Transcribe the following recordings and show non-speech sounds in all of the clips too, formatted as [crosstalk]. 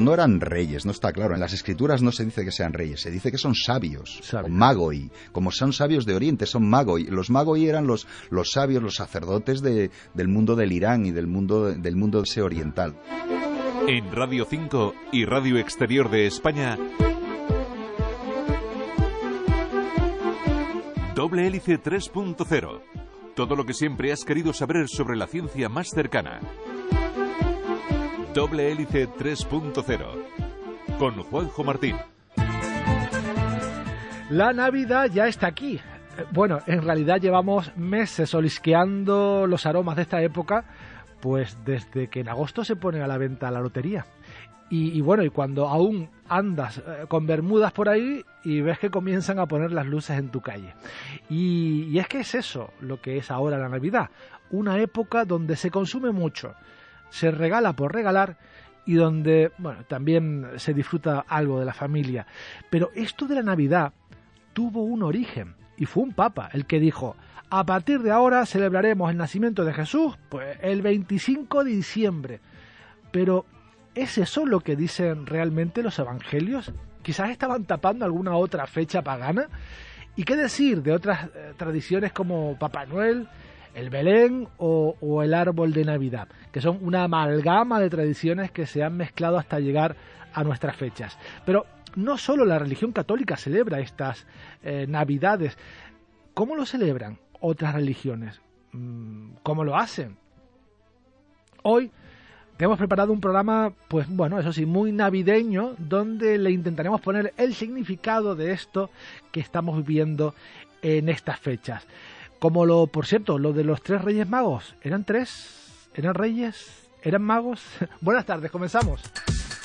no eran reyes, no está claro. En las escrituras no se dice que sean reyes, se dice que son sabios, Sabios. magoi. Como son sabios de Oriente, son magoi. Los magoi eran los, los sabios, los sacerdotes de- del mundo del Irán y del mundo, del mundo ese oriental. En Radio 5 y Radio Exterior de España. Doble hélice 3.0. Todo lo que siempre has querido saber sobre la ciencia más cercana. Doble hélice 3.0. Con Juanjo Martín. La Navidad ya está aquí. Bueno, en realidad llevamos meses olisqueando los aromas de esta época, pues desde que en agosto se pone a la venta la lotería. Y, bueno, y cuando aún andas eh, con bermudas por ahí y ves que comienzan a poner las luces en tu calle. Y es que es eso lo que es ahora la Navidad, una época donde se consume mucho, se regala por regalar y donde, bueno, también se disfruta algo de la familia. Pero esto de la Navidad tuvo un origen y fue un papa el que dijo, a partir de ahora celebraremos el nacimiento de Jesús pues el 25 de diciembre. Pero ¿es eso lo que dicen realmente los evangelios? Quizás estaban tapando alguna otra fecha pagana. ¿Y qué decir de otras eh, tradiciones como Papá Noel, el Belén o, el árbol de Navidad, que son una amalgama de tradiciones que se han mezclado hasta llegar a nuestras fechas? Pero no solo la religión católica celebra estas eh, Navidades, ¿cómo lo celebran otras religiones? Mm, ¿Cómo lo hacen? Hoy te hemos preparado un programa, pues bueno, eso sí, muy navideño, donde le intentaremos poner el significado de esto que estamos viviendo en estas fechas. Como lo, por cierto, lo de los tres reyes magos, ¿eran tres? ¿Eran reyes? ¿Eran magos? [laughs] Buenas tardes, comenzamos.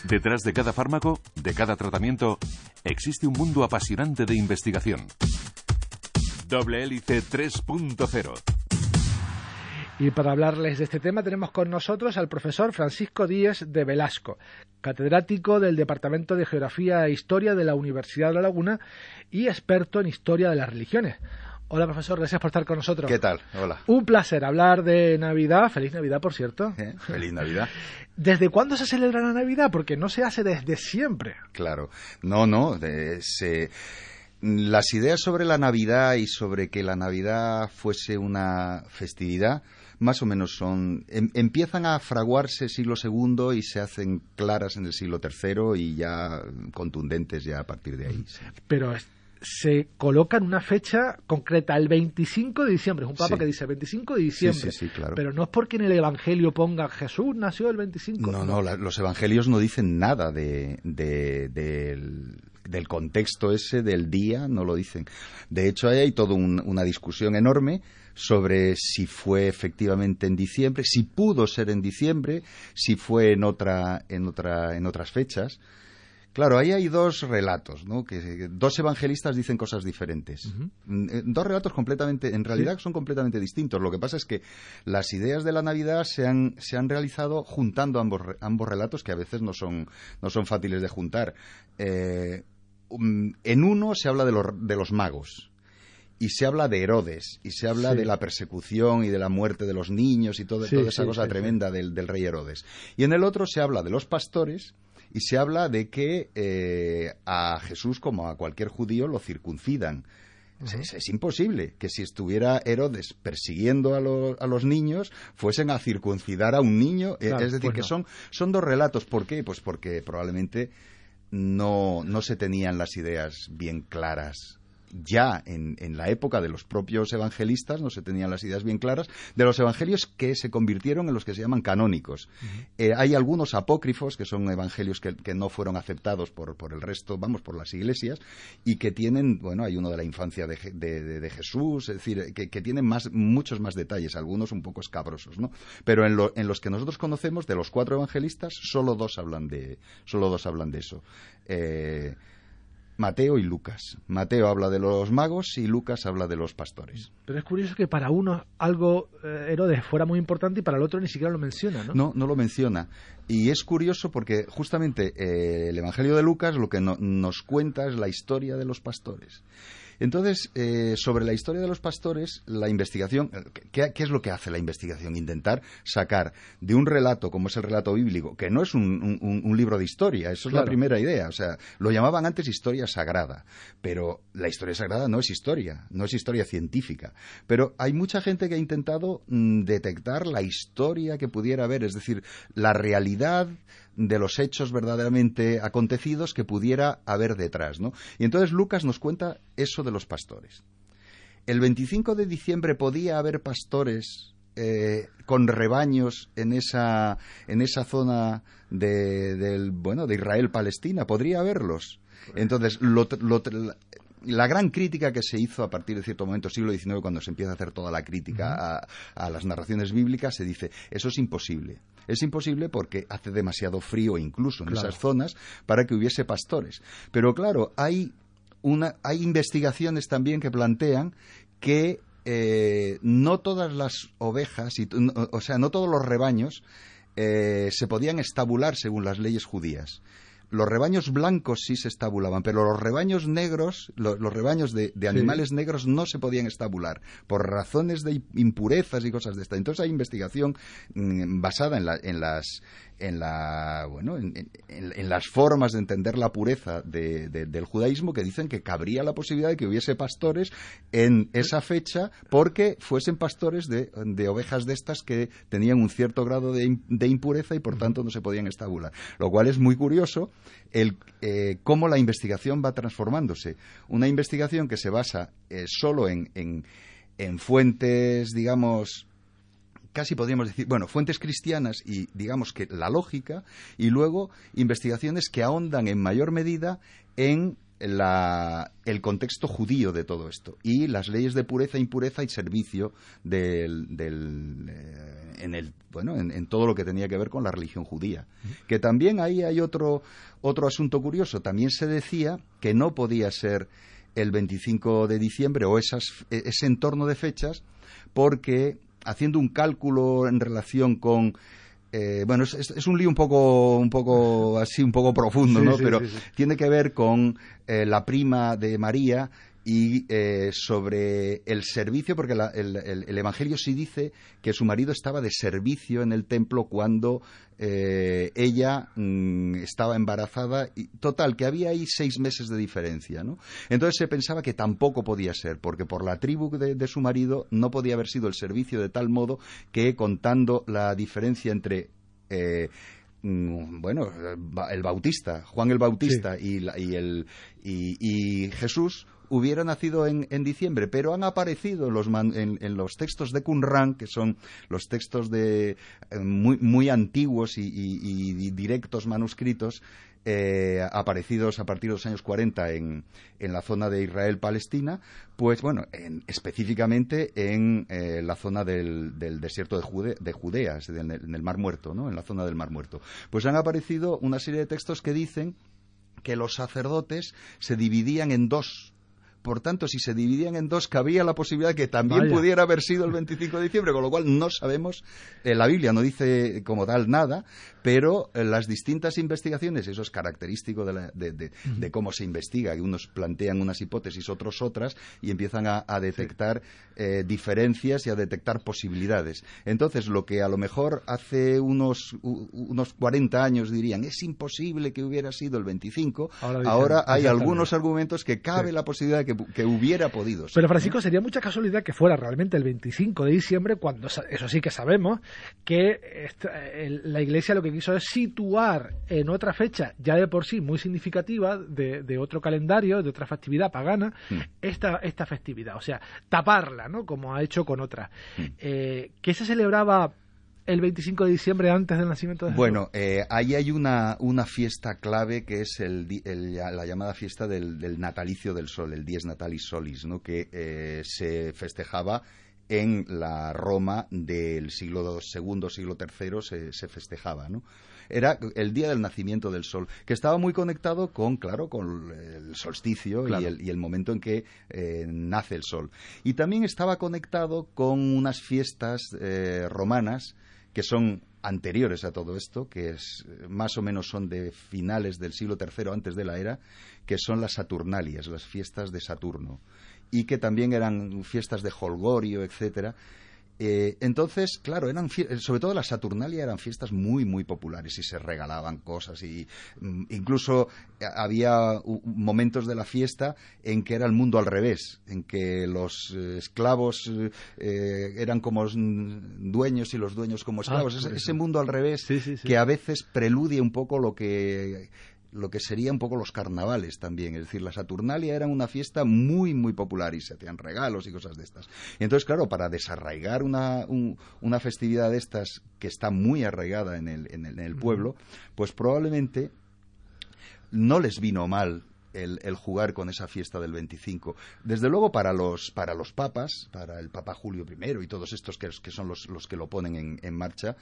Detrás de cada fármaco, de cada tratamiento, existe un mundo apasionante de investigación. Doble hélice 3.0. Y para hablarles de este tema tenemos con nosotros al profesor Francisco Díez de Velasco, catedrático del Departamento de Geografía e Historia de la Universidad de La Laguna y experto en Historia de las Religiones. Hola profesor, gracias por estar con nosotros. ¿Qué tal? Hola. Un placer hablar de Navidad. Feliz Navidad, por cierto. ¿Eh? Feliz Navidad. [laughs] ¿Desde cuándo se celebra la Navidad? Porque no se hace desde siempre. Claro. No, no. de- se- Las ideas sobre la Navidad y sobre que la Navidad fuese una festividad, más o menos son. em- empiezan a fraguarse siglo II y se hacen claras en el siglo III y ya contundentes ya a partir de ahí. sí. Pero es- se coloca en una fecha concreta, el 25 de diciembre. Es un papa Sí. que dice 25 de diciembre. Sí, sí, claro. Pero no es porque en el Evangelio ponga Jesús nació el 25. No, no, la- los evangelios no dicen nada de, de- del, del contexto ese del día, no lo dicen. De hecho, ahí hay toda un- una discusión enorme sobre si fue efectivamente en diciembre, si pudo ser en diciembre, si fue en otra, en otra, en otras fechas. Claro, ahí hay dos relatos, ¿no? Que dos evangelistas dicen cosas diferentes. Mm, eh, Dos relatos completamente, en realidad son completamente distintos. Lo que pasa es que las ideas de la Navidad se han, se han realizado juntando ambos, ambos relatos que a veces no son, no son fáciles de juntar. Eh, um, en uno se habla de los, de los magos. Y se habla de Herodes, y se habla Sí. de la persecución y de la muerte de los niños y todo- Sí, toda esa sí, cosa tremenda del, del rey Herodes. Y en el otro se habla de los pastores y se habla de que eh, a Jesús, como a cualquier judío, lo circuncidan. Es- es, es imposible que si estuviera Herodes persiguiendo a, lo- a los niños, fuesen a circuncidar a un niño. Eh, Claro, es decir, pues que no. son, son dos relatos. ¿Por qué? Pues porque probablemente no, no se tenían las ideas bien claras ya en, la época de los propios evangelistas, no se tenían las ideas bien claras, de los evangelios que se convirtieron en los que se llaman canónicos. Eh, hay algunos apócrifos, que son evangelios que, no fueron aceptados por, el resto, vamos, por las iglesias, y que tienen, bueno, hay uno de la infancia de, Jesús, es decir, que, tienen más, muchos más detalles, algunos un poco escabrosos, ¿no? Pero en, en los que nosotros conocemos, de los cuatro evangelistas, solo dos hablan de, solo dos hablan de eso. Eh, Mateo y Lucas. Mateo habla de los magos y Lucas habla de los pastores. Pero es curioso que para uno algo, eh, Herodes, fuera muy importante y para el otro ni siquiera lo menciona, ¿no? No, no lo menciona. Y es curioso porque justamente eh, el Evangelio de Lucas lo que nos cuenta es la historia de los pastores. Entonces, eh, sobre la historia de los pastores, la investigación, ¿qué, es lo que hace la investigación? Intentar sacar de un relato, como es el relato bíblico, que no es un, libro de historia, eso es la primera idea. O sea, lo llamaban antes historia sagrada, pero la historia sagrada no es historia, no es historia científica. Pero hay mucha gente que ha intentado mm, detectar la historia que pudiera haber, es decir, la realidad de los hechos verdaderamente acontecidos que pudiera haber detrás, ¿no? Y entonces Lucas nos cuenta eso de los pastores. El 25 de diciembre podía haber pastores eh, con rebaños en esa, en esa zona de, del, bueno, de Israel-Palestina. Podría haberlos. Entonces, lo, la gran crítica que se hizo a partir de cierto momento, siglo XIX, cuando se empieza a hacer toda la crítica a, las narraciones bíblicas, se dice, eso es imposible. Es imposible porque hace demasiado frío incluso en esas zonas para que hubiese pastores. Pero claro, hay, una, hay investigaciones también que plantean que eh, no todas las ovejas, y, o sea, no todos los rebaños eh, se podían estabular según las leyes judías los rebaños blancos sí se estabulaban, pero los rebaños negros, los rebaños de, animales negros no se podían estabular por razones de impurezas y cosas de esta. Entonces hay investigación mm, basada en, las en la bueno en, las formas de entender la pureza del judaísmo que dicen que cabría la posibilidad de que hubiese pastores en esa fecha porque fuesen pastores de, ovejas de estas que tenían un cierto grado de, impureza y por tanto no se podían estabular. Lo cual es muy curioso el, eh, cómo la investigación va transformándose. Una investigación que se basa eh, solo en, en fuentes digamos casi podríamos decir, bueno, fuentes cristianas y digamos que la lógica, y luego investigaciones que ahondan en mayor medida en el contexto judío de todo esto y las leyes de pureza, impureza y servicio del, eh, en el bueno en, todo lo que tenía que ver con la religión judía. Que también ahí hay otro otro asunto curioso. También se decía que no podía ser el 25 de diciembre o esas, e, ese entorno de fechas porque haciendo un cálculo en relación con eh, bueno, es, un lío un poco, un poco así, un poco profundo, ¿no? Pero tiene que ver con eh, la prima de María y eh, sobre el servicio, porque el, Evangelio sí dice que su marido estaba de servicio en el templo cuando eh, ella mm, estaba embarazada. Y, total, que había ahí seis meses de diferencia. ¿no? Entonces se pensaba que tampoco podía ser, porque por la tribu de, su marido no podía haber sido el servicio de tal modo que contando la diferencia entre eh, mm, bueno, el Bautista, Juan el Bautista y, el, y, Jesús hubiera nacido en, diciembre, pero han aparecido en los, textos de Qumran, que son los textos de, eh, muy, antiguos y, directos manuscritos, eh, aparecidos a partir de los años 40 en, la zona de Israel-Palestina, pues bueno, específicamente en eh, la zona del, desierto de, de Judea, en el, Mar Muerto, ¿no? en la zona del Mar Muerto. Pues han aparecido una serie de textos que dicen que los sacerdotes se dividían en dos por tanto, si se dividían en dos, cabía la posibilidad que también pudiera haber sido el 25 de diciembre, con lo cual no sabemos, eh, la Biblia no dice como tal nada, pero eh, las distintas investigaciones, eso es característico de, cómo se investiga, que unos plantean unas hipótesis, otros otras, y empiezan a, detectar eh, diferencias y a detectar posibilidades. Entonces, lo que a lo mejor hace unos, unos 40 años dirían, es imposible que hubiera sido el 25, ahora, hay algunos argumentos que cabe la posibilidad de que que, hubiera podido ser. Pero Francisco, sería mucha casualidad que fuera realmente el 25 de diciembre, cuando eso sí que sabemos que la Iglesia lo que quiso es situar en otra fecha, ya de por sí muy significativa, de, otro calendario, de otra festividad pagana, mm. esta, esta festividad. O sea, taparla, ¿no? Como ha hecho con otras. Mm. Eh, ¿Qué se celebraba el 25 de diciembre antes del nacimiento de Jesús? Bueno, eh, ahí hay una, una, fiesta clave que es el, la llamada fiesta del, natalicio del sol, el Dies Natalis Solis, ¿no? que eh, se festejaba en la Roma del siglo II, siglo III, se, se festejaba, ¿no? era el día del nacimiento del sol, que estaba muy conectado con, claro, con el solsticio y, el, momento en que eh, nace el sol. Y también estaba conectado con unas fiestas eh, romanas que son anteriores a todo esto, que es, más o menos son de finales del siglo III antes de la era, que son las Saturnalias, las fiestas de Saturno, y que también eran fiestas de Holgorio, etcétera, eh, entonces, claro, eran sobre todo la Saturnalia eran fiestas muy, muy populares y se regalaban cosas y mm, incluso eh, había momentos de la fiesta en que era el mundo al revés, en que los eh, esclavos eran como dueños y los dueños como ah, esclavos. ese, mundo al revés que a veces preludia un poco lo que lo que serían un poco los carnavales también. Es decir, la Saturnalia era una fiesta muy, muy popular y se hacían regalos y cosas de estas. Y entonces, claro, para desarraigar una, una festividad de estas que está muy arraigada en el, en el, pueblo, pues probablemente no les vino mal el, jugar con esa fiesta del 25. Desde luego para los, para los papas, para el Papa Julio I y todos estos que, que son los, los, que lo ponen en, en marcha,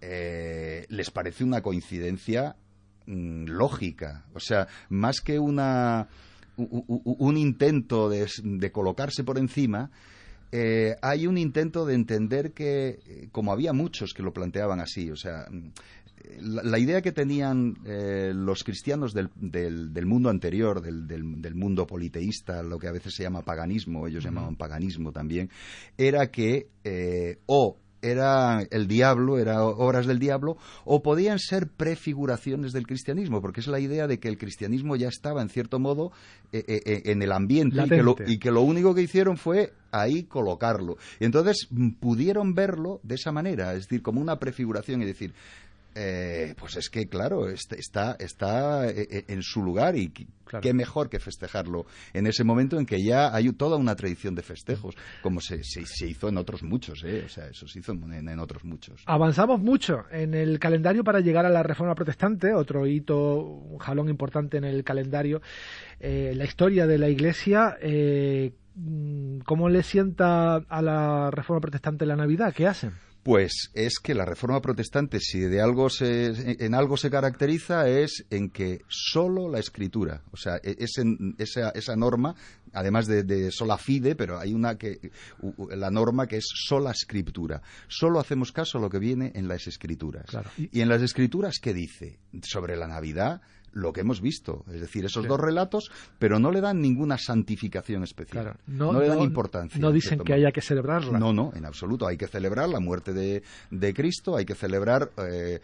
eh, les parece una coincidencia lógica. O sea, más que una, un, intento de, colocarse por encima, eh, hay un intento de entender que, eh, como había muchos que lo planteaban así, o sea, mm, la, idea que tenían eh, los cristianos del, del, mundo anterior, del, del, mundo politeísta, lo que a veces se llama paganismo, ellos llamaban paganismo también, era que o era el diablo, era obras del diablo, o podían ser prefiguraciones del cristianismo, porque es la idea de que el cristianismo ya estaba, en cierto modo, eh, eh, eh, en el ambiente y que, lo, y que, lo, único que hicieron fue ahí colocarlo. Y entonces mm, pudieron verlo de esa manera, es decir, como una prefiguración y decir, eh, pues es que, claro, está, está eh, eh, en su lugar y qué mejor que festejarlo en ese momento en que ya hay toda una tradición de festejos, como se, se, hizo en otros muchos, o sea, eso se hizo en, otros muchos. Avanzamos mucho en el calendario para llegar a la Reforma Protestante, otro hito, un jalón importante en el calendario, la historia de la Iglesia. ¿Cómo le sienta a la Reforma Protestante la Navidad? ¿Qué hacen? Pues es que la reforma protestante, si de algo se, en algo se caracteriza, es en que solo la escritura, o sea, e, esa, esa, norma, además de, sola fide, pero hay una que, la norma que es sola escritura. Solo hacemos caso a lo que viene en las escrituras. Y en las escrituras, ¿qué dice? Sobre la Navidad, lo que hemos visto, es decir, esos dos relatos, pero no le dan ninguna santificación especial, no, le dan importancia. No dicen que haya que celebrarla. No, no, en absoluto. Hay que celebrar la muerte de, de Cristo, hay que celebrar eh,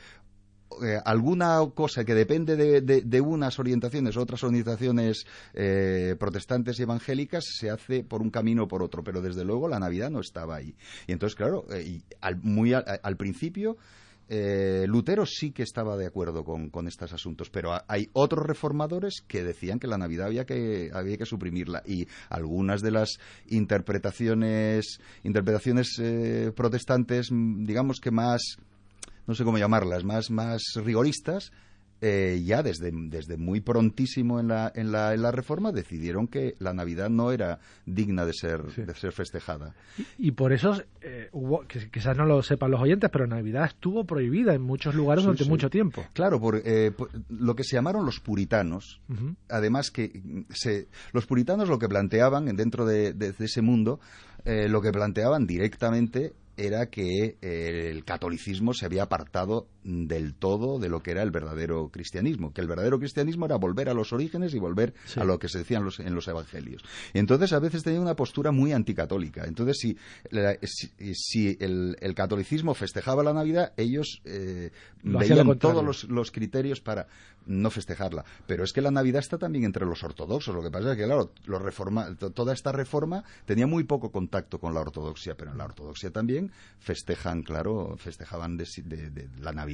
eh, alguna cosa que depende de, unas orientaciones o otras orientaciones eh, protestantes y evangélicas se hace por un camino o por otro, pero desde luego la Navidad no estaba ahí. Y entonces, claro, muy al principio eh, Lutero sí que estaba de acuerdo con, estos asuntos, pero hay otros reformadores que decían que la Navidad había que, había que suprimirla y algunas de las interpretaciones, interpretaciones eh, protestantes, digamos que más, no sé cómo llamarlas, más, más rigoristas, eh, ya desde, desde, muy prontísimo en la, en, la, en la, reforma decidieron que la Navidad no era digna de ser, de ser festejada. Y, por eso eh, hubo, que quizás no lo sepan los oyentes, pero Navidad estuvo prohibida en muchos lugares durante mucho tiempo. Claro, por, eh, lo que se llamaron los puritanos, además que se, los puritanos lo que planteaban dentro de, de ese mundo, lo que planteaban directamente era que eh, el catolicismo se había apartado del todo de lo que era el verdadero cristianismo, que el verdadero cristianismo era volver a los orígenes y volver a lo que se decía en los, evangelios. entonces a veces tenía una postura muy anticatólica. Entonces si, si, el, catolicismo festejaba la Navidad, ellos eh, veían todos los, criterios para no festejarla. Pero es que la Navidad está también entre los ortodoxos. Lo que pasa es que, claro, toda esta reforma tenía muy poco contacto con la ortodoxia, pero en la ortodoxia también festejan, claro, festejaban de, la Navidad,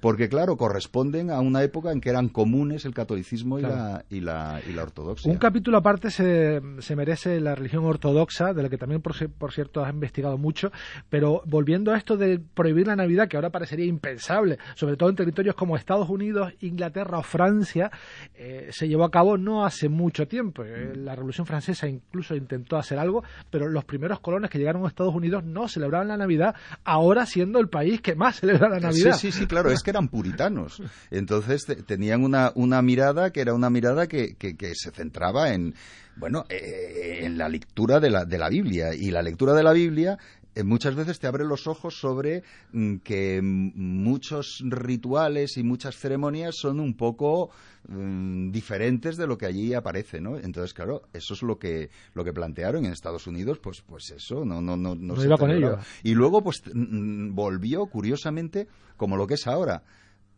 porque, claro, corresponden a una época en que eran comunes el catolicismo y, la, y, la, y la ortodoxia. Un capítulo aparte se, se merece la religión ortodoxa, de la que también, por, por cierto, has investigado mucho, pero volviendo a esto de prohibir la Navidad, que ahora parecería impensable, sobre todo en territorios como Estados Unidos, Inglaterra o Francia, eh, se llevó a cabo no hace mucho tiempo. Eh, la Revolución Francesa incluso intentó hacer algo, pero los primeros colones que llegaron a Estados Unidos no celebraban la Navidad, ahora siendo el país que más celebra la Navidad. Sí, sí, claro, es que eran puritanos. Entonces tenían una, una mirada que era una mirada que, que, se centraba en bueno, eh, en la lectura de la, de la Biblia. Y la lectura de la Biblia muchas veces te abre los ojos sobre mm, que muchos rituales y muchas ceremonias son un poco mm, diferentes de lo que allí aparece, ¿no? Entonces, claro, eso es lo que lo que plantearon en Estados Unidos, pues pues eso, no no no no, iba con ello. Y luego pues mm, volvió curiosamente como lo que es ahora.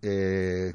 Eh,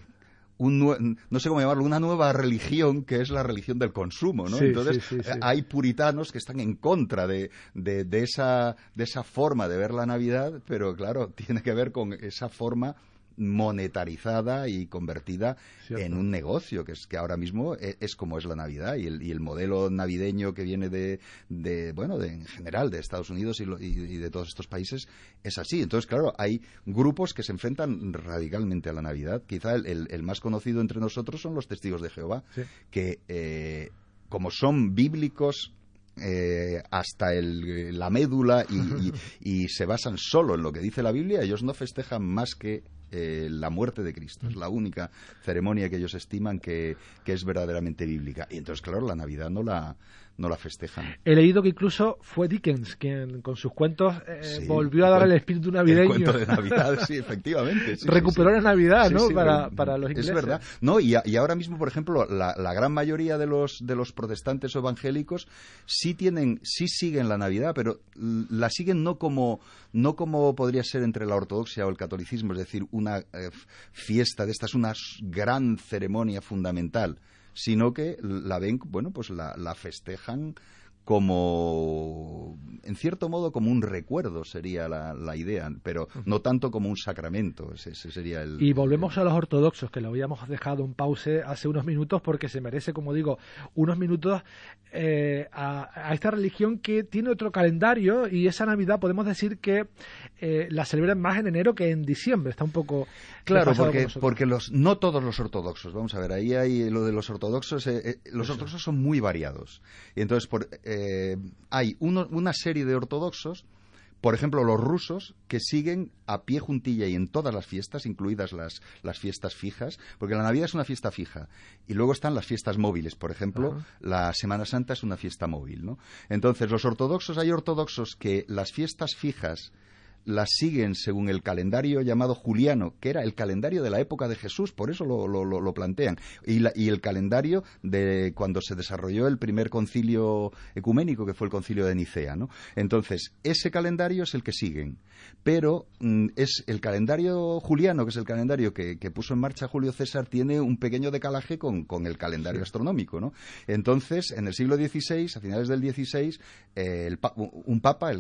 no sé cómo llamarlo, una nueva religión que es la religión del consumo, ¿no? Entonces hay puritanos que están en contra de, de, de, esa, de esa forma de ver la Navidad, pero claro, [laughs] tiene que ver con esa forma monetarizada y convertida en un negocio, que es que ahora mismo e, es, como es la Navidad y el, y el, modelo navideño que viene de, de bueno, de, en general de Estados Unidos y, y, de todos estos países es así. Entonces, claro, hay grupos que se enfrentan radicalmente a la Navidad. Quizá el, el, más conocido entre nosotros son los testigos de Jehová, que eh, como son bíblicos eh, hasta el, la médula y, y, se basan solo en lo que dice la Biblia, ellos no festejan más que eh, la muerte de Cristo. Es la única ceremonia que ellos estiman que, que es verdaderamente bíblica. Y entonces, claro, la Navidad no la, no la festejan. He leído que incluso fue Dickens quien con sus cuentos eh, volvió a dar el espíritu navideño. El cuento de Navidad, [laughs] sí, efectivamente. Recuperó la Navidad, ¿no? Para, para, los ingleses. Es verdad. No, y, y ahora mismo, por ejemplo, la, la, gran mayoría de los, de los protestantes evangélicos sí tienen, sí siguen la Navidad, pero la siguen no como, no como podría ser entre la ortodoxia o el catolicismo, es decir, una eh, fiesta de esta es una gran ceremonia fundamental sino que la ven, bueno, pues la, la festejan como, en cierto modo, como un recuerdo sería la, la idea, pero no tanto como un sacramento. Ese, sería el. Y volvemos a los ortodoxos, que lo habíamos dejado en pause hace unos minutos, porque se merece, como digo, unos minutos eh, a, esta religión que tiene otro calendario y esa Navidad podemos decir que eh, la celebran más en enero que en diciembre. Está un poco. Claro, porque, porque los, no todos los ortodoxos, vamos a ver, ahí hay lo de los ortodoxos, eh, los ortodoxos son muy variados. Y entonces, por eh, hay una serie de ortodoxos, por ejemplo, los rusos, que siguen a pie juntilla y en todas las fiestas, incluidas las, las fiestas fijas, porque la Navidad es una fiesta fija. Y luego están las fiestas móviles. Por ejemplo, la Semana Santa es una fiesta móvil. ¿no? Entonces, los ortodoxos, hay ortodoxos que las fiestas fijas las siguen según el calendario llamado juliano, que era el calendario de la época de Jesús, por eso lo, lo, plantean, y, y, el calendario de cuando se desarrolló el primer concilio ecuménico, que fue el concilio de Nicea. ¿no? Entonces, ese calendario es el que siguen, pero mm, es el calendario juliano, que es el calendario que, puso en marcha Julio César, tiene un pequeño decalaje con, con el calendario astronómico. ¿no? Entonces, en el siglo XVI, a finales del XVI, eh, un papa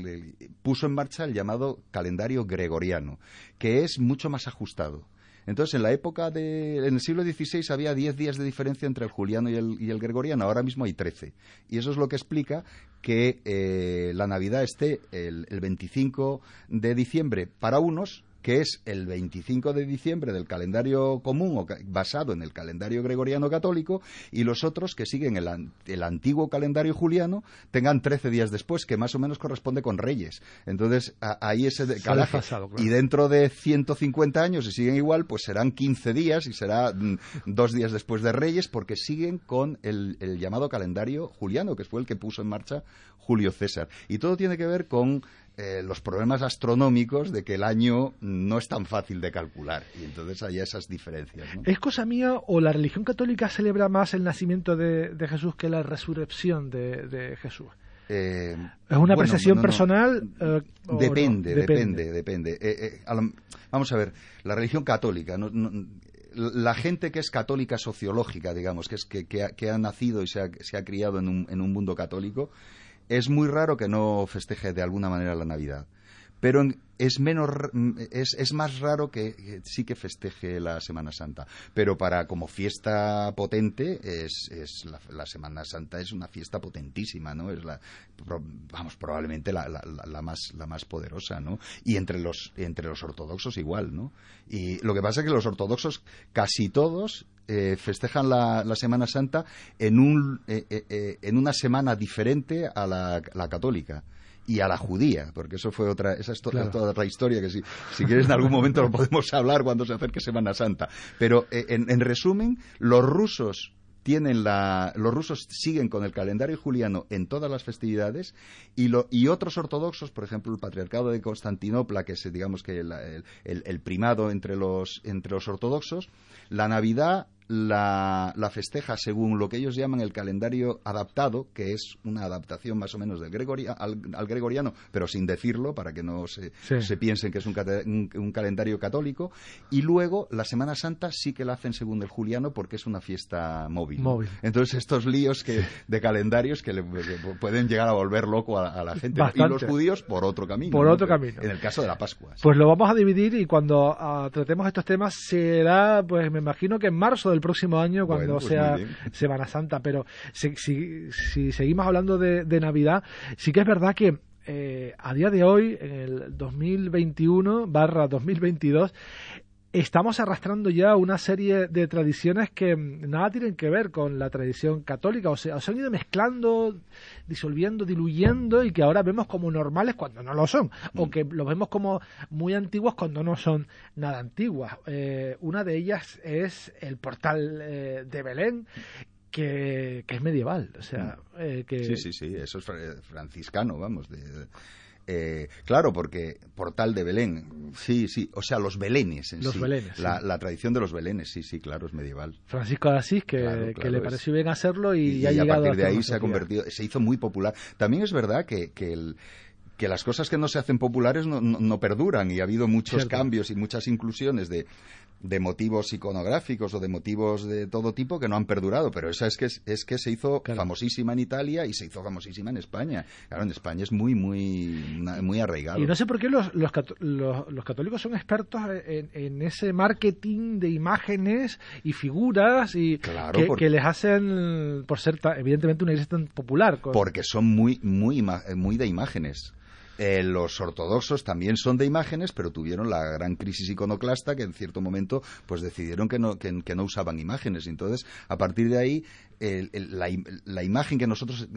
puso en marcha el llamado calendario gregoriano, que es mucho más ajustado. Entonces, en la época de. En el siglo XVI había 10 días de diferencia entre el juliano y el, gregoriano, ahora mismo hay 13. Y eso es lo que explica que eh, la Navidad esté el, el 25 de diciembre para unos que es el 25 de diciembre del calendario común o basado en el calendario gregoriano católico, y los otros que siguen el, antiguo calendario juliano tengan 13 días después, que más o menos corresponde con Reyes. Entonces, ahí ese calaje. Y dentro de 150 años, si siguen igual, pues serán 15 días y será mm, dos días después de Reyes, porque siguen con el, llamado calendario juliano, que fue el que puso en marcha Julio César. Y todo tiene que ver con eh, los problemas astronómicos de que el año no es tan fácil de calcular. Y entonces hay esas diferencias. ¿Es cosa mía o la religión católica celebra más el nacimiento de, Jesús que la resurrección de, Jesús? Eh, ¿Es una apreciación personal? Eh, depende, depende, depende, vamos a ver, la religión católica, la gente que es católica sociológica, digamos, que, es, que, ha, nacido y se ha, criado en un mundo católico, es muy raro que no festeje de alguna manera la Navidad. Pero es menos es, es, más raro que, sí que festeje la Semana Santa. Pero para como fiesta potente es, es la, Semana Santa es una fiesta potentísima no es la vamos probablemente la, la, más la más poderosa no y entre los entre los ortodoxos igual no y lo que pasa es que los ortodoxos casi todos eh, festejan la, Semana Santa en un eh, eh, en una semana diferente a la católica y a la judía, porque eso fue otra, esa es toda otra historia que si, si quieres en algún momento lo podemos hablar cuando se acerque Semana Santa. Pero eh, en, resumen, los rusos tienen la, los rusos siguen con el calendario juliano en todas las festividades y, lo, y otros ortodoxos, por ejemplo, el patriarcado de Constantinopla, que es digamos que el, el primado entre los, entre los ortodoxos, la Navidad la, festeja según lo que ellos llaman el calendario adaptado, que es una adaptación más o menos del al, gregoriano, pero sin decirlo, para que no se, se piensen que es un, un, calendario católico. Y luego la Semana Santa sí que la hacen según el juliano porque es una fiesta móvil. Entonces estos líos que, de calendarios que, le, pueden llegar a volver loco a, la gente. Y los judíos por otro camino. Por otro camino. En el caso de la Pascua. Pues lo vamos a dividir y cuando ah, tratemos estos temas será, pues me imagino que en marzo del próximo año cuando pues sea Semana Santa. Pero si, si, seguimos hablando de, Navidad, sí que es verdad que eh, a día de hoy, en el 2021 barra 2022, estamos arrastrando ya una serie de tradiciones que nada tienen que ver con la tradición católica, o sea, se han ido mezclando, disolviendo, diluyendo y que ahora vemos como normales cuando no lo son, o mm. que los vemos como muy antiguos cuando no son nada antiguas. Eh, una de ellas es el portal eh, de Belén, que, es medieval, o sea, mm. eh, que... Sí, sí, sí, eso es franciscano, vamos, de eh, claro, porque Portal de Belén, sí, sí, o sea, los belenes en los sí. Belenes, la, tradición de los belenes, sí, sí, claro, es medieval. Francisco de Asís, que, le pareció bien hacerlo y, ha llegado a partir de ahí se ha convertido, se hizo muy popular. También es verdad que, que el que las cosas que no se hacen populares no, no, perduran y ha habido muchos cambios y muchas inclusiones de, de motivos iconográficos o de motivos de todo tipo que no han perdurado, pero esa es que es que se hizo famosísima en Italia y se hizo famosísima en España. Claro, en España es muy muy muy arraigado. Y no sé por qué los, los, los, católicos son expertos en, ese marketing de imágenes y figuras y que, les hacen por ser evidentemente una iglesia tan popular. Porque son muy muy muy de imágenes. Eh, los ortodoxos también son de imágenes, pero tuvieron la gran crisis iconoclasta que en cierto momento pues decidieron que no, que, no usaban imágenes. Entonces, a partir de ahí, la, imagen que nosotros,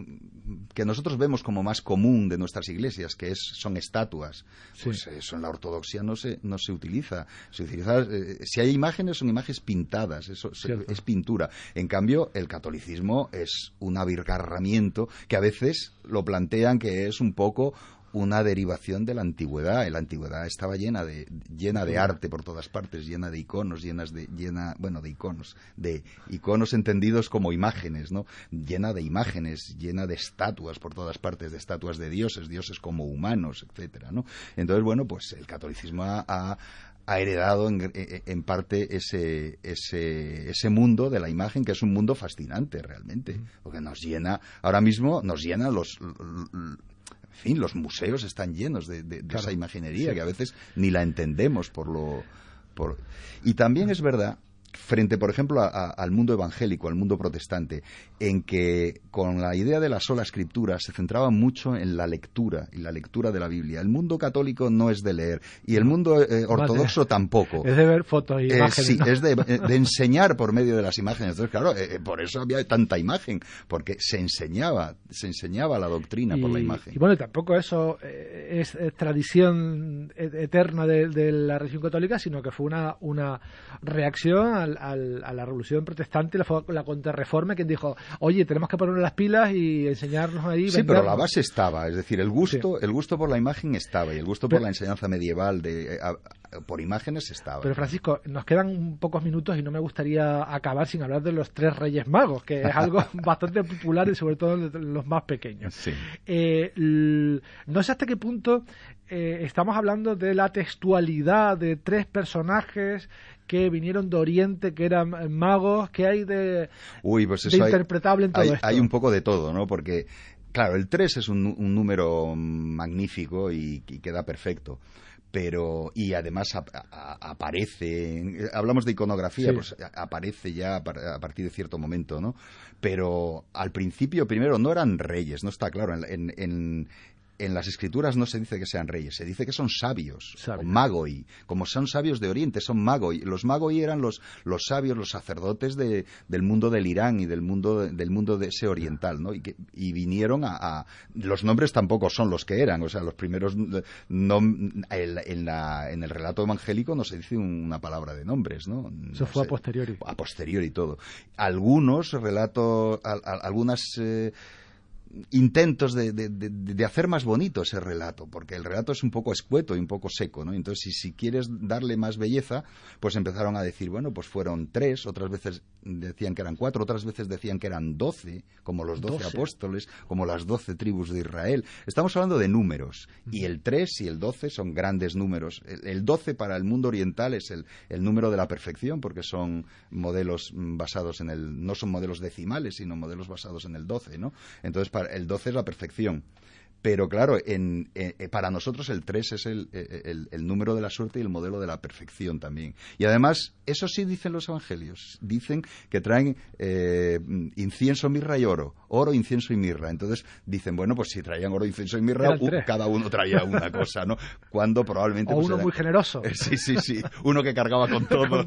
que nosotros vemos como más común de nuestras iglesias, que es, son estatuas, pues eso en la ortodoxia no se, no se utiliza. Se utiliza eh, si hay imágenes, son imágenes pintadas, eso es pintura. En cambio, el catolicismo es un abigarramiento que a veces lo plantean que es un poco una derivación de la antigüedad. La antigüedad estaba llena de, llena de arte por todas partes, llena de iconos, llenas de, llena, bueno, de iconos, de iconos entendidos como imágenes, ¿no? Llena de imágenes, llena de estatuas por todas partes, de estatuas de dioses, dioses como humanos, etcétera, ¿no? Entonces, bueno, pues el catolicismo ha, heredado en, parte ese, ese, ese, mundo de la imagen, que es un mundo fascinante realmente, porque nos llena, ahora mismo nos llena los, en fin, los museos están llenos de, esa imaginería que a veces ni la entendemos por lo... Por... Y también es verdad frente, por ejemplo, al mundo evangélico, al mundo protestante, en que con la idea de la sola escritura se centraba mucho en la lectura y la lectura de la Biblia. El mundo católico no es de leer y el mundo eh, ortodoxo tampoco. Es de ver fotos y eh, imágenes. sí, es eh, de, [laughs] enseñar por medio de las imágenes. Entonces, claro, por eso había tanta imagen, porque se enseñaba, se enseñaba la doctrina por la imagen. Y bueno, tampoco eso es, tradición eterna de, la religión católica, sino que fue una, una reacción al, a la revolución protestante, la, la contrarreforma, quien dijo, oye, tenemos que ponernos las pilas y enseñarnos ahí. Sí, pero la base estaba, es decir, el gusto, el gusto por la imagen estaba y el gusto por la enseñanza medieval de, por imágenes estaba. Pero Francisco, nos quedan pocos minutos y no me gustaría acabar sin hablar de los tres Reyes Magos, que es algo [laughs] bastante popular y sobre todo los más pequeños. Eh, no sé hasta qué punto eh, estamos hablando de la textualidad de tres personajes que vinieron de Oriente, que eran magos, que hay de, pues interpretable en todo esto. Hay un poco de todo, ¿no? Porque Claro, el 3 es un, número magnífico y, queda perfecto pero y además aparece hablamos de iconografía pues aparece ya a, partir de cierto momento no pero al principio primero no eran reyes no está claro en, en las escrituras no se dice que sean reyes, se dice que son sabios, magoi, como son sabios de Oriente, son magoi. Los magoi eran los, los sabios, los sacerdotes de, del mundo del Irán y del mundo, del mundo de ese oriental, ¿no? Y, que, y vinieron a, Los nombres tampoco son los que eran, o sea, los primeros... No, en, la, en el relato evangélico no se dice una palabra de nombres, ¿no? Eso fue a posteriori. A posteriori todo. Algunos relatos, algunas... Eh, intentos de, de, hacer más bonito ese relato, porque el relato es un poco escueto y un poco seco, ¿no? Entonces, si, si quieres darle más belleza, pues empezaron a decir, bueno, pues fueron tres, otras veces decían que eran cuatro, otras veces decían que eran doce, como los doce, apóstoles, como las doce tribus de Israel. Estamos hablando de números, y el tres y el doce son grandes números. El, doce para el mundo oriental es el, el número de la perfección, porque son modelos basados en el, no son modelos decimales, sino modelos basados en el doce, ¿no? Entonces, para el 12 es la perfección. Pero claro, en, eh, para nosotros el 3 es el, el, número de la suerte y el modelo de la perfección también. Y además, eso sí dicen los evangelios. Dicen que traen eh, incienso, mirra y oro. Oro, incienso y mirra. Entonces dicen, bueno, pues si traían oro, incienso y mirra, cada uno traía una cosa, ¿no? [laughs] Cuando probablemente... O pues, uno muy generoso. [laughs] sí, sí, sí. Uno que cargaba con [laughs] todo.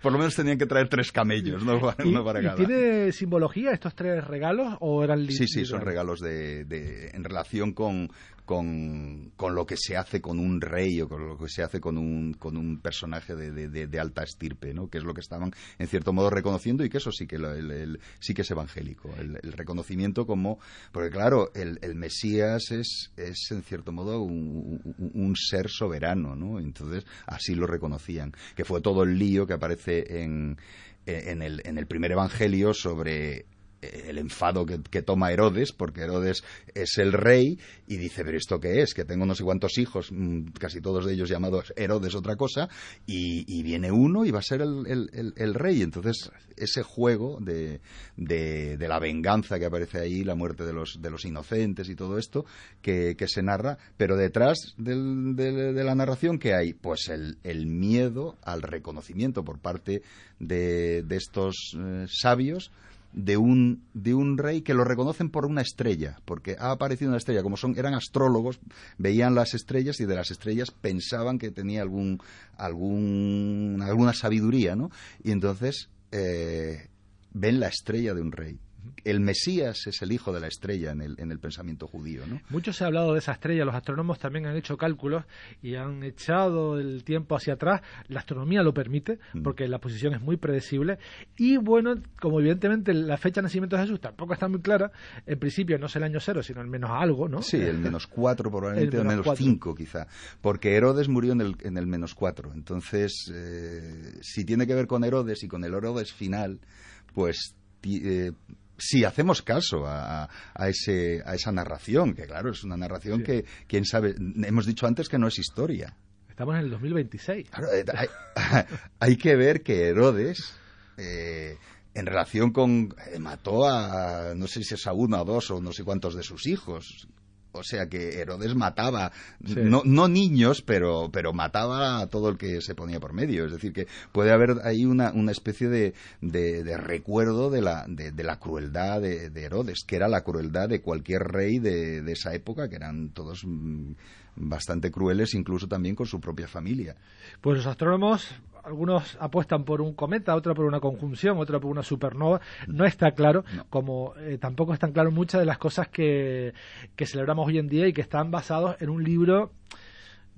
Por lo menos tenían que traer tres camellos, ¿no? para ¿Y tiene simbología estos tres regalos o eran Sí, sí, son regalos de en relación con, con, con, lo que se hace con un rey o con lo que se hace con un, con un personaje de, de, alta estirpe, ¿no? que es lo que estaban en cierto modo reconociendo y que eso sí que, el, sí que es evangélico, el, reconocimiento como, porque claro, el, Mesías es, es en cierto modo un, un, ser soberano, ¿no? entonces así lo reconocían, que fue todo el lío que aparece en, en el, en el primer evangelio sobre el enfado que, toma Herodes, porque Herodes es el rey y dice, pero ¿esto qué es? Que tengo no sé cuántos hijos, mm, casi todos de ellos llamados Herodes otra cosa, y, viene uno y va a ser el, rey. Entonces, ese juego de, de, la venganza que aparece ahí, la muerte de los, de los inocentes y todo esto, que, se narra, pero detrás de, la narración, ¿qué hay? Pues el, miedo al reconocimiento por parte de, estos eh, sabios de un, de un rey que lo reconocen por una estrella, porque ha aparecido una estrella, como son, eran astrólogos, veían las estrellas y de las estrellas pensaban que tenía algún, algún, alguna sabiduría, ¿no? Y entonces eh, ven la estrella de un rey el Mesías es el hijo de la estrella en el, en el pensamiento judío. ¿no? Mucho se ha hablado de esa estrella, los astrónomos también han hecho cálculos y han echado el tiempo hacia atrás. La astronomía lo permite, mm. porque la posición es muy predecible. Y bueno, como evidentemente la fecha de nacimiento de Jesús tampoco está muy clara, en principio no es el año cero, sino el menos algo, ¿no? Sí, el menos cuatro, probablemente el menos, cinco, quizá. Porque Herodes murió en el, en el menos cuatro. Entonces, eh, si tiene que ver con Herodes y con el Herodes final, pues eh, si hacemos caso a, a, ese, a esa narración, que claro, es una narración que, quién sabe, hemos dicho antes que no es historia. Estamos en el 2026. Eh, [laughs] hay, que ver que Herodes, eh, en relación con... Eh, mató a, no sé si es a uno o dos o no sé cuántos de sus hijos, o sea que Herodes mataba, no, no, niños, pero, pero mataba a todo el que se ponía por medio. Es decir, que puede haber ahí una, una especie de, de, recuerdo de la, de, la crueldad de, Herodes, que era la crueldad de cualquier rey de, de esa época, que eran todos mm, bastante crueles, incluso también con su propia familia. Pues los astrónomos algunos apuestan por un cometa, otros por una conjunción, otros por una supernova. No está claro, como eh, tampoco están claras muchas de las cosas que, que celebramos hoy en día y que están basados en un libro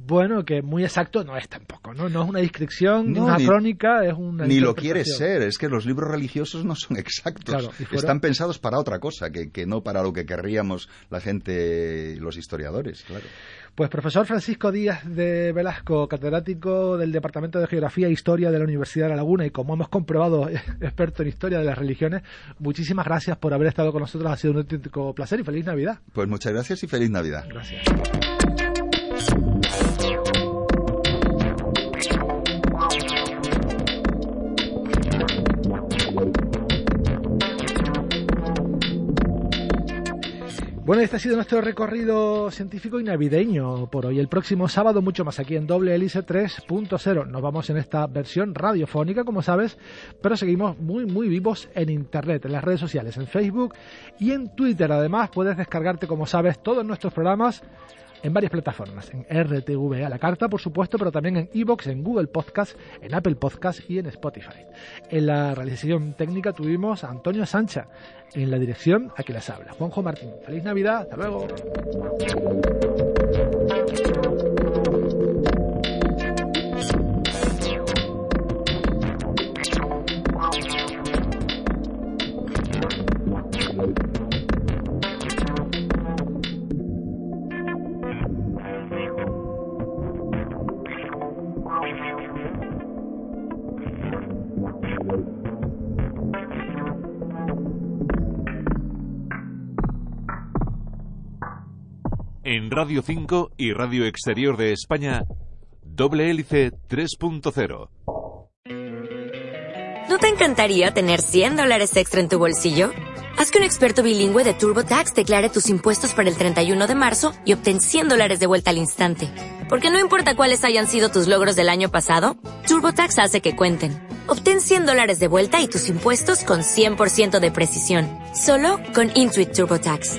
Bueno, que muy exacto no es tampoco, ¿no? No es una descripción, ni una crónica, es una. Ni lo quiere ser, es que los libros religiosos no son [laughs] exactos. Están pensados para otra cosa, que, que no para lo que querríamos la gente los historiadores, claro. Pues profesor Francisco Díaz de Velasco, catedrático del Departamento de Geografía e Historia de la Universidad de La Laguna y como hemos comprobado, [laughs] experto en historia de las religiones, muchísimas gracias por haber estado con nosotros. Ha sido un auténtico placer y feliz Navidad. Pues muchas gracias y feliz Navidad. Gracias. Bueno, este ha sido nuestro recorrido científico y navideño por hoy. El próximo sábado mucho más aquí en Doble Hélice 3.0. Nos vamos en esta versión radiofónica, como sabes, pero seguimos muy, muy vivos en Internet, en las redes sociales, en Facebook y en Twitter. Además, puedes descargarte, como sabes, todos nuestros programas en varias plataformas, en RTV a la carta, por supuesto, pero también en Evox, en Google Podcast, en Apple Podcast y en Spotify. En la realización técnica tuvimos a Antonio Sancha, en la dirección a que les habla, Juanjo Martín. Feliz Navidad, hasta luego. Radio 5 y Radio Exterior de España, Doble Hélice 3.0. ¿No te encantaría tener 100 dólares extra en tu bolsillo? Haz que un experto bilingüe de TurboTax declare tus impuestos para el 31 de marzo y obtén 100 dólares de vuelta al instante. Porque no importa cuáles hayan sido tus logros del año pasado, TurboTax hace que cuenten. Obtén 100 dólares de vuelta y tus impuestos con 100% de precisión. Solo con Intuit TurboTax.